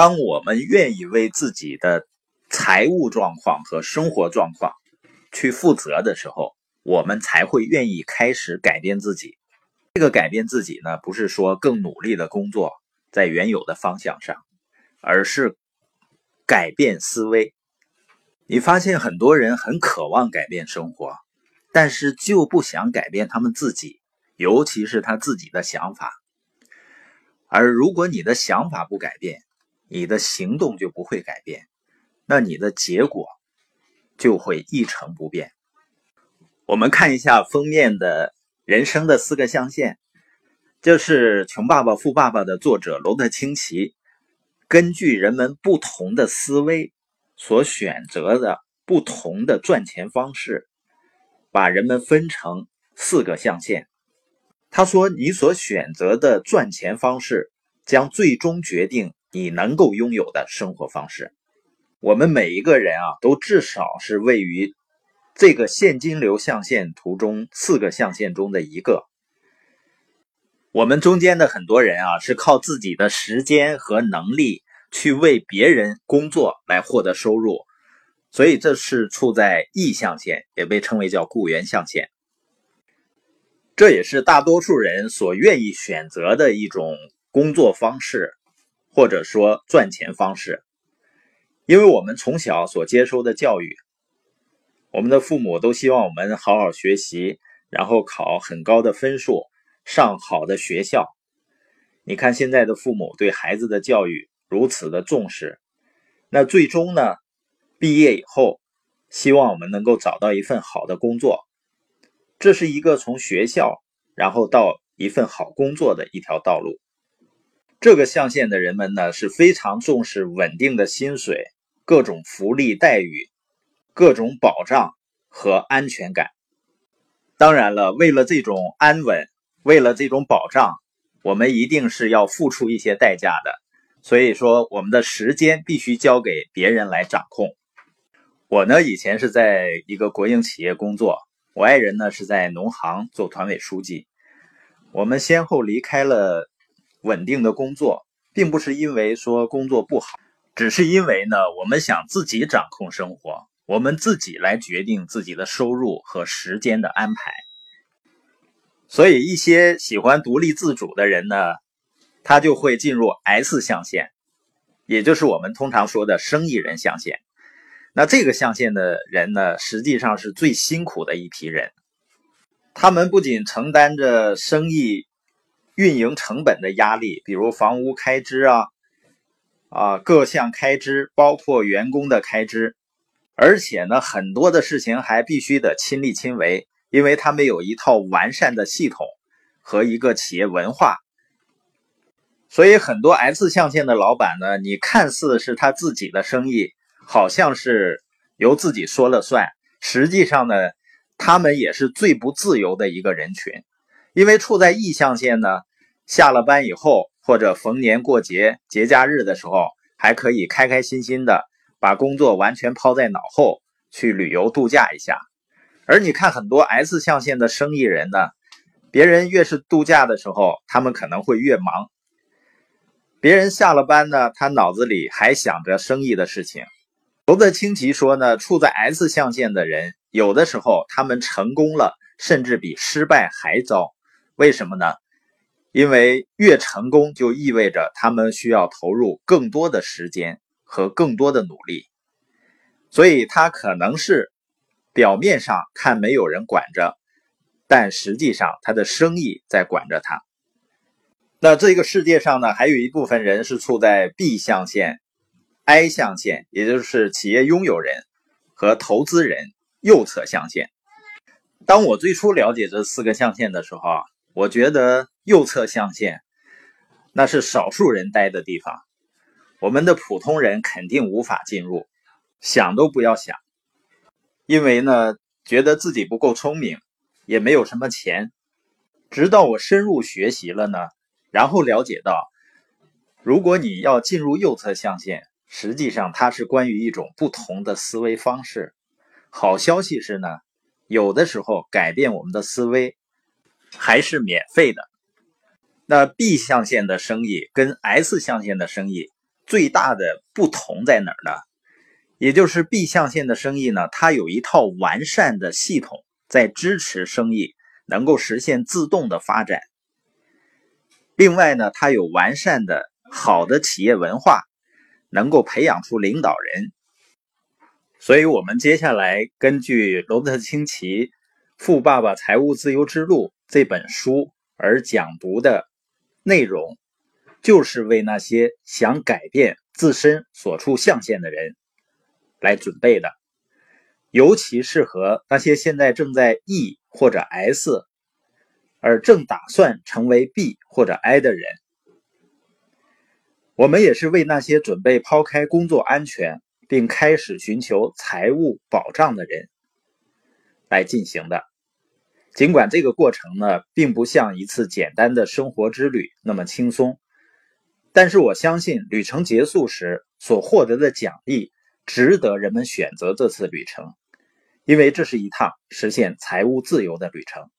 当我们愿意为自己的财务状况和生活状况去负责的时候，我们才会愿意开始改变自己。这个改变自己呢，不是说更努力的工作在原有的方向上，而是改变思维。你发现很多人很渴望改变生活，但是就不想改变他们自己，尤其是他自己的想法。而如果你的想法不改变，你的行动就不会改变，那你的结果就会一成不变。我们看一下封面的人生的四个象限，这是《穷爸爸富爸爸》的作者罗特清崎根据人们不同的思维。所选择的不同的赚钱方式，把人们分成四个象限。他说：“你所选择的赚钱方式，将最终决定你能够拥有的生活方式。”我们每一个人啊，都至少是位于这个现金流象限图中四个象限中的一个。我们中间的很多人啊，是靠自己的时间和能力。去为别人工作来获得收入，所以这是处在意象限，也被称为叫雇员象限。这也是大多数人所愿意选择的一种工作方式，或者说赚钱方式。因为我们从小所接受的教育，我们的父母都希望我们好好学习，然后考很高的分数，上好的学校。你看现在的父母对孩子的教育。如此的重视，那最终呢？毕业以后，希望我们能够找到一份好的工作，这是一个从学校然后到一份好工作的一条道路。这个象限的人们呢，是非常重视稳定的薪水、各种福利待遇、各种保障和安全感。当然了，为了这种安稳，为了这种保障，我们一定是要付出一些代价的。所以说，我们的时间必须交给别人来掌控。我呢，以前是在一个国营企业工作，我爱人呢是在农行做团委书记。我们先后离开了稳定的工作，并不是因为说工作不好，只是因为呢，我们想自己掌控生活，我们自己来决定自己的收入和时间的安排。所以，一些喜欢独立自主的人呢。他就会进入 S 象限，也就是我们通常说的生意人象限。那这个象限的人呢，实际上是最辛苦的一批人。他们不仅承担着生意运营成本的压力，比如房屋开支啊，啊各项开支，包括员工的开支，而且呢，很多的事情还必须得亲力亲为，因为他们有一套完善的系统和一个企业文化。所以，很多 S 象限的老板呢，你看似是他自己的生意，好像是由自己说了算。实际上呢，他们也是最不自由的一个人群，因为处在 E 象限呢，下了班以后或者逢年过节、节假日的时候，还可以开开心心的把工作完全抛在脑后，去旅游度假一下。而你看很多 S 象限的生意人呢，别人越是度假的时候，他们可能会越忙。别人下了班呢，他脑子里还想着生意的事情。罗德清奇说呢，处在 S 象限的人，有的时候他们成功了，甚至比失败还糟。为什么呢？因为越成功，就意味着他们需要投入更多的时间和更多的努力。所以他可能是表面上看没有人管着，但实际上他的生意在管着他。那这个世界上呢，还有一部分人是处在 B 象限、I 象限，也就是企业拥有人和投资人右侧象限。当我最初了解这四个象限的时候啊，我觉得右侧象限那是少数人待的地方，我们的普通人肯定无法进入，想都不要想。因为呢，觉得自己不够聪明，也没有什么钱。直到我深入学习了呢。然后了解到，如果你要进入右侧象限，实际上它是关于一种不同的思维方式。好消息是呢，有的时候改变我们的思维还是免费的。那 B 象限的生意跟 S 象限的生意最大的不同在哪儿呢？也就是 B 象限的生意呢，它有一套完善的系统在支持生意能够实现自动的发展。另外呢，它有完善的好的企业文化，能够培养出领导人。所以，我们接下来根据罗伯特清崎《富爸爸财务自由之路》这本书而讲读的内容，就是为那些想改变自身所处象限的人。来准备的，尤其适合那些现在正在 E 或者 S，而正打算成为 B 或者 I 的人。我们也是为那些准备抛开工作安全并开始寻求财务保障的人来进行的。尽管这个过程呢，并不像一次简单的生活之旅那么轻松，但是我相信旅程结束时所获得的奖励。值得人们选择这次旅程，因为这是一趟实现财务自由的旅程。